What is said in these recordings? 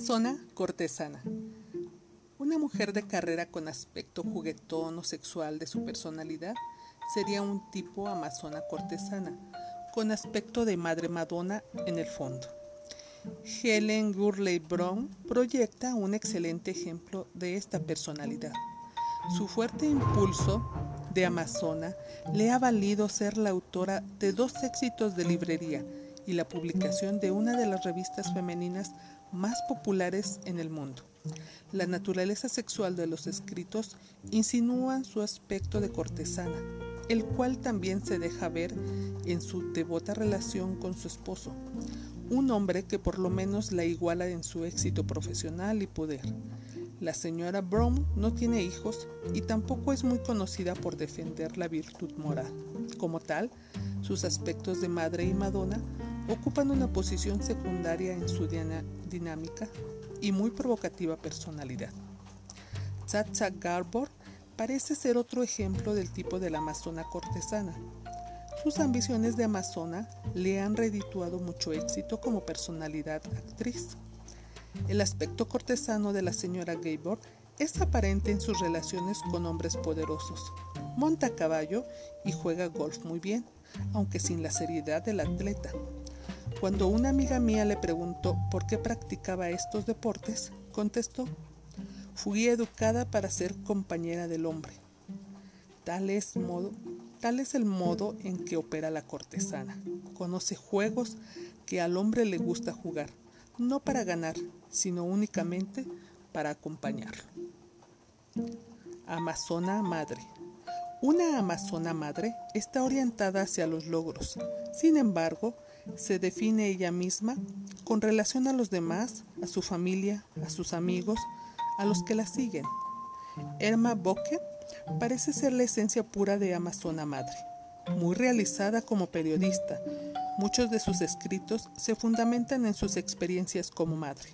Amazona cortesana. Una mujer de carrera con aspecto juguetón o sexual de su personalidad sería un tipo amazona cortesana, con aspecto de madre Madonna en el fondo. Helen Gurley Brown proyecta un excelente ejemplo de esta personalidad. Su fuerte impulso de amazona le ha valido ser la autora de dos éxitos de librería y la publicación de una de las revistas femeninas más populares en el mundo. La naturaleza sexual de los escritos insinúan su aspecto de cortesana, el cual también se deja ver en su devota relación con su esposo, un hombre que por lo menos la iguala en su éxito profesional y poder. La señora Brown no tiene hijos y tampoco es muy conocida por defender la virtud moral. Como tal, sus aspectos de madre y madonna ocupan una posición secundaria en su dinámica y muy provocativa personalidad. Chacha Garbor parece ser otro ejemplo del tipo de la amazona cortesana. Sus ambiciones de amazona le han redituado mucho éxito como personalidad actriz. El aspecto cortesano de la señora Gabor es aparente en sus relaciones con hombres poderosos. Monta a caballo y juega golf muy bien, aunque sin la seriedad del atleta. Cuando una amiga mía le preguntó por qué practicaba estos deportes, contestó, fui educada para ser compañera del hombre. Tal es, tal es el modo en que opera la cortesana. Conoce juegos que al hombre le gusta jugar, no para ganar, sino únicamente para acompañarlo. Amazona Madre. Una Amazona Madre está orientada hacia los logros. Sin embargo, se define ella misma con relación a los demás, a su familia, a sus amigos, a los que la siguen. Erma Bocke parece ser la esencia pura de Amazona Madre, muy realizada como periodista. Muchos de sus escritos se fundamentan en sus experiencias como madre.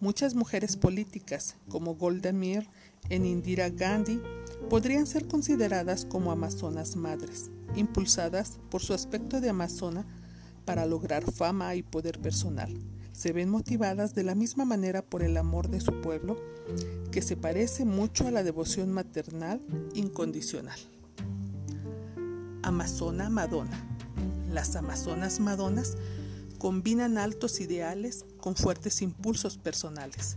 Muchas mujeres políticas, como Golda Meir en Indira Gandhi, podrían ser consideradas como amazonas madres, impulsadas por su aspecto de amazona para lograr fama y poder personal. Se ven motivadas de la misma manera por el amor de su pueblo, que se parece mucho a la devoción maternal incondicional. Amazona Madonna. Las Amazonas Madonas combinan altos ideales con fuertes impulsos personales.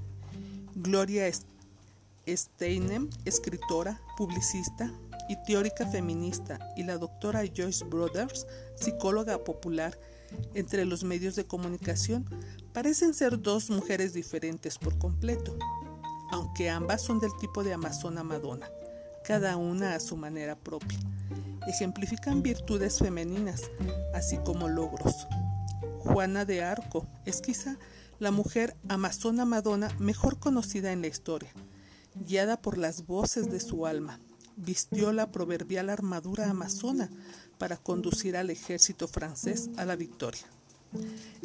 Gloria Steinem, escritora, publicista y teórica feminista, y la doctora Joyce Brothers, psicóloga popular, entre los medios de comunicación parecen ser dos mujeres diferentes por completo, aunque ambas son del tipo de Amazona Madonna, cada una a su manera propia. Ejemplifican virtudes femeninas, así como logros. Juana de Arco es quizá la mujer Amazona Madonna mejor conocida en la historia, guiada por las voces de su alma. Vistió la proverbial armadura amazona para conducir al ejército francés a la victoria.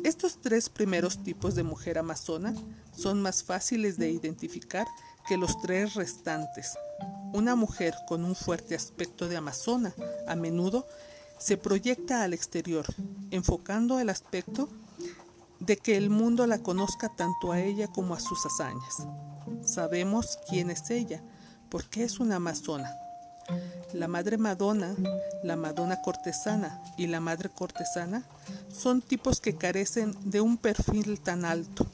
Estos tres primeros tipos de mujer amazona son más fáciles de identificar que los tres restantes. Una mujer con un fuerte aspecto de amazona a menudo se proyecta al exterior, enfocando el aspecto de que el mundo la conozca tanto a ella como a sus hazañas. Sabemos quién es ella, porque es una amazona. La madre Madonna, la Madonna cortesana y la madre cortesana son tipos que carecen de un perfil tan alto.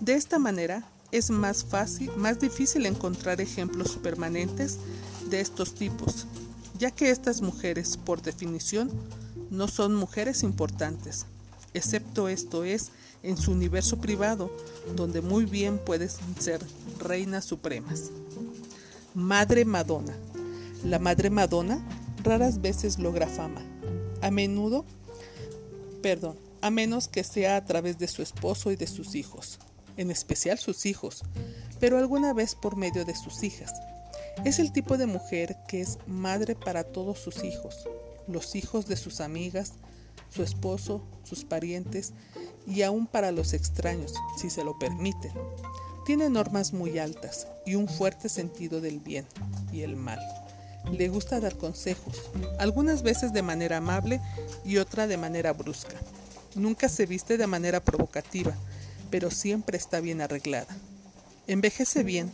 De esta manera es más fácil, más difícil encontrar ejemplos permanentes de estos tipos, ya que estas mujeres, por definición, no son mujeres importantes, excepto esto es en su universo privado, donde muy bien pueden ser reinas supremas. Madre Madonna. La madre Madonna raras veces logra fama. A menudo, perdón, a menos que sea a través de su esposo y de sus hijos, en especial sus hijos, pero alguna vez por medio de sus hijas. Es el tipo de mujer que es madre para todos sus hijos, los hijos de sus amigas, su esposo, sus parientes y aún para los extraños, si se lo permiten. Tiene normas muy altas y un fuerte sentido del bien y el mal. Le gusta dar consejos, algunas veces de manera amable y otra de manera brusca. Nunca se viste de manera provocativa, pero siempre está bien arreglada. Envejece bien.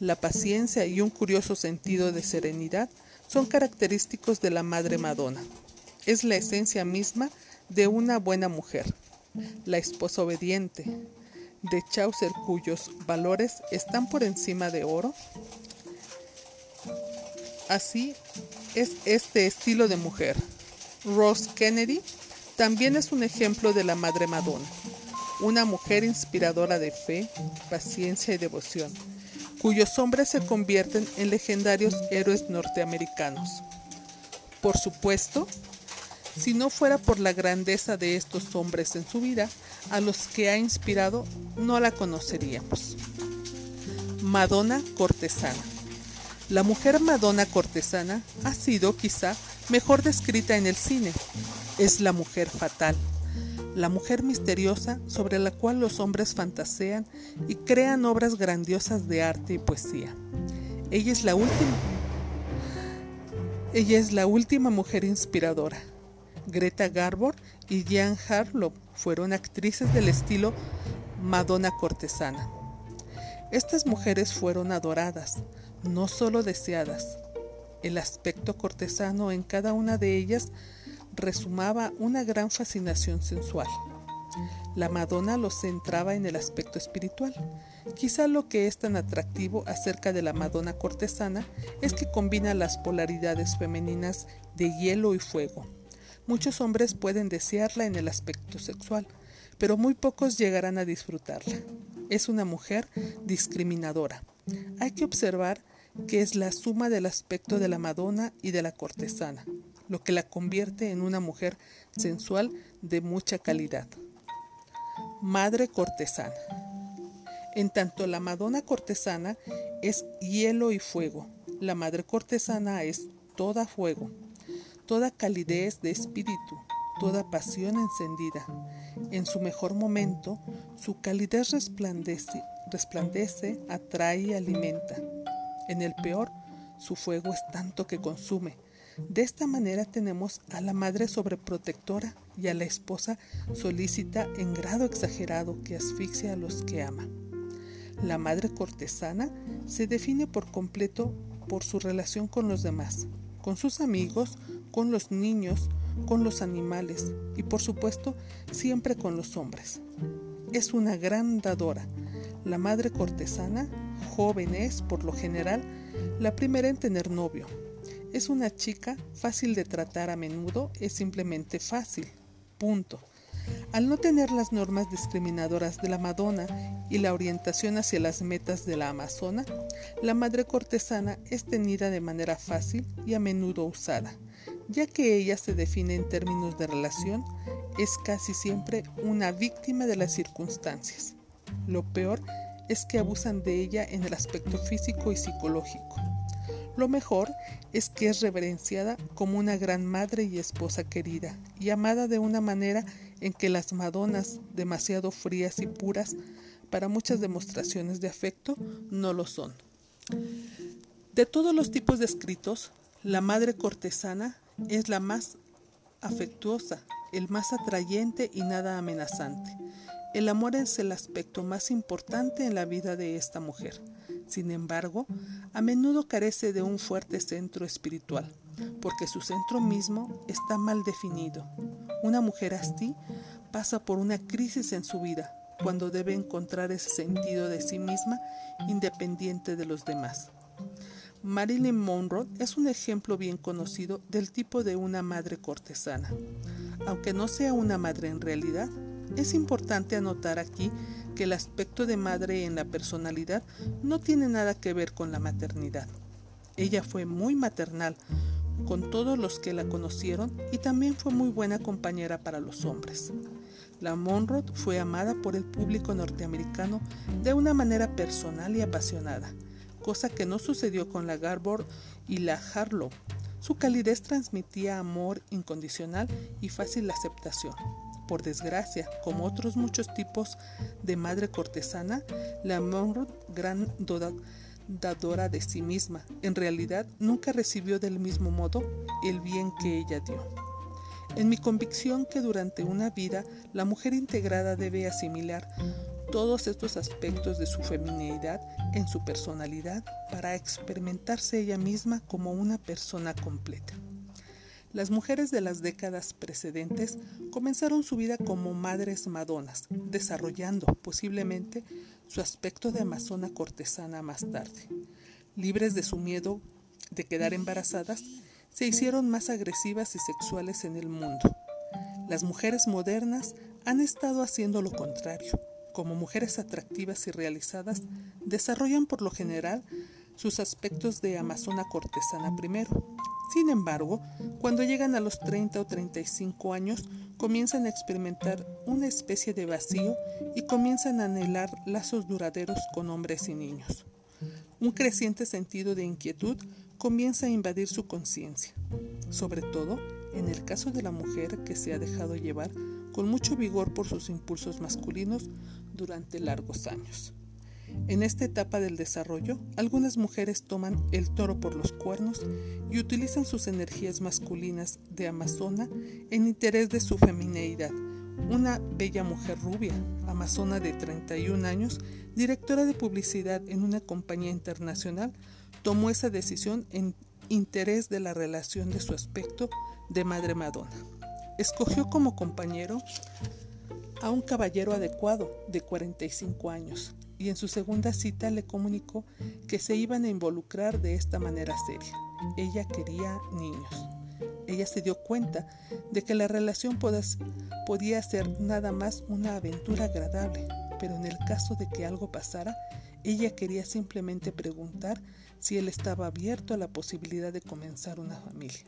La paciencia y un curioso sentido de serenidad son característicos de la Madre Madonna. Es la esencia misma de una buena mujer, la esposa obediente, de Chaucer cuyos valores están por encima de oro. Así es este estilo de mujer. Rose Kennedy también es un ejemplo de la Madre Madonna, una mujer inspiradora de fe, paciencia y devoción, cuyos hombres se convierten en legendarios héroes norteamericanos. Por supuesto, si no fuera por la grandeza de estos hombres en su vida, a los que ha inspirado, no la conoceríamos. Madonna cortesana. La mujer Madonna cortesana ha sido quizá mejor descrita en el cine. Es la mujer fatal, la mujer misteriosa sobre la cual los hombres fantasean y crean obras grandiosas de arte y poesía. Ella es la última. Ella es la última mujer inspiradora, Greta Garbo y Jean Harlow fueron actrices del estilo Madonna cortesana. Estas mujeres fueron adoradas, no solo deseadas. El aspecto cortesano en cada una de ellas resumaba una gran fascinación sensual. La Madonna lo centraba en el aspecto espiritual. Quizá lo que es tan atractivo acerca de la Madonna cortesana es que combina las polaridades femeninas de hielo y fuego, Muchos hombres pueden desearla en el aspecto sexual, pero muy pocos llegarán a disfrutarla. Es una mujer discriminadora. Hay que observar que es la suma del aspecto de la Madonna y de la cortesana, lo que la convierte en una mujer sensual de mucha calidad. Madre cortesana. En tanto la Madonna cortesana es hielo y fuego, la Madre cortesana es toda fuego toda calidez de espíritu, toda pasión encendida. En su mejor momento, su calidez resplandece, resplandece, atrae y alimenta. En el peor, su fuego es tanto que consume. De esta manera tenemos a la madre sobreprotectora y a la esposa solícita en grado exagerado que asfixia a los que ama. La madre cortesana se define por completo por su relación con los demás, con sus amigos, con los niños, con los animales y por supuesto siempre con los hombres. Es una gran dadora. La madre cortesana, joven es, por lo general, la primera en tener novio. Es una chica fácil de tratar a menudo, es simplemente fácil. Punto. Al no tener las normas discriminadoras de la Madonna y la orientación hacia las metas de la Amazona, la madre cortesana es tenida de manera fácil y a menudo usada ya que ella se define en términos de relación, es casi siempre una víctima de las circunstancias. Lo peor es que abusan de ella en el aspecto físico y psicológico. Lo mejor es que es reverenciada como una gran madre y esposa querida y amada de una manera en que las Madonas, demasiado frías y puras para muchas demostraciones de afecto, no lo son. De todos los tipos descritos, la madre cortesana es la más afectuosa, el más atrayente y nada amenazante. El amor es el aspecto más importante en la vida de esta mujer. Sin embargo, a menudo carece de un fuerte centro espiritual, porque su centro mismo está mal definido. Una mujer así pasa por una crisis en su vida, cuando debe encontrar ese sentido de sí misma independiente de los demás. Marilyn Monroe es un ejemplo bien conocido del tipo de una madre cortesana. Aunque no sea una madre en realidad, es importante anotar aquí que el aspecto de madre en la personalidad no tiene nada que ver con la maternidad. Ella fue muy maternal con todos los que la conocieron y también fue muy buena compañera para los hombres. La Monroe fue amada por el público norteamericano de una manera personal y apasionada cosa que no sucedió con la Garbor y la Harlow. Su calidez transmitía amor incondicional y fácil aceptación. Por desgracia, como otros muchos tipos de madre cortesana, la Monroe, gran dadora de sí misma, en realidad nunca recibió del mismo modo el bien que ella dio. en mi convicción que durante una vida la mujer integrada debe asimilar todos estos aspectos de su feminidad en su personalidad para experimentarse ella misma como una persona completa. Las mujeres de las décadas precedentes comenzaron su vida como madres madonas, desarrollando posiblemente su aspecto de amazona cortesana más tarde. Libres de su miedo de quedar embarazadas, se hicieron más agresivas y sexuales en el mundo. Las mujeres modernas han estado haciendo lo contrario. Como mujeres atractivas y realizadas, desarrollan por lo general sus aspectos de amazona cortesana primero. Sin embargo, cuando llegan a los 30 o 35 años, comienzan a experimentar una especie de vacío y comienzan a anhelar lazos duraderos con hombres y niños. Un creciente sentido de inquietud comienza a invadir su conciencia, sobre todo en el caso de la mujer que se ha dejado llevar con mucho vigor por sus impulsos masculinos durante largos años. En esta etapa del desarrollo, algunas mujeres toman el toro por los cuernos y utilizan sus energías masculinas de amazona en interés de su femineidad. Una bella mujer rubia, amazona de 31 años, directora de publicidad en una compañía internacional, tomó esa decisión en interés de la relación de su aspecto de madre Madonna. Escogió como compañero a un caballero adecuado de 45 años y en su segunda cita le comunicó que se iban a involucrar de esta manera seria. Ella quería niños. Ella se dio cuenta de que la relación podía ser nada más una aventura agradable, pero en el caso de que algo pasara, ella quería simplemente preguntar si él estaba abierto a la posibilidad de comenzar una familia.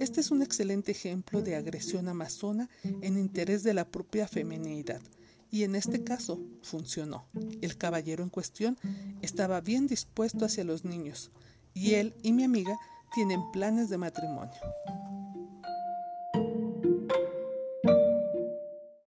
Este es un excelente ejemplo de agresión amazona en interés de la propia feminidad, y en este caso funcionó. El caballero en cuestión estaba bien dispuesto hacia los niños, y él y mi amiga tienen planes de matrimonio.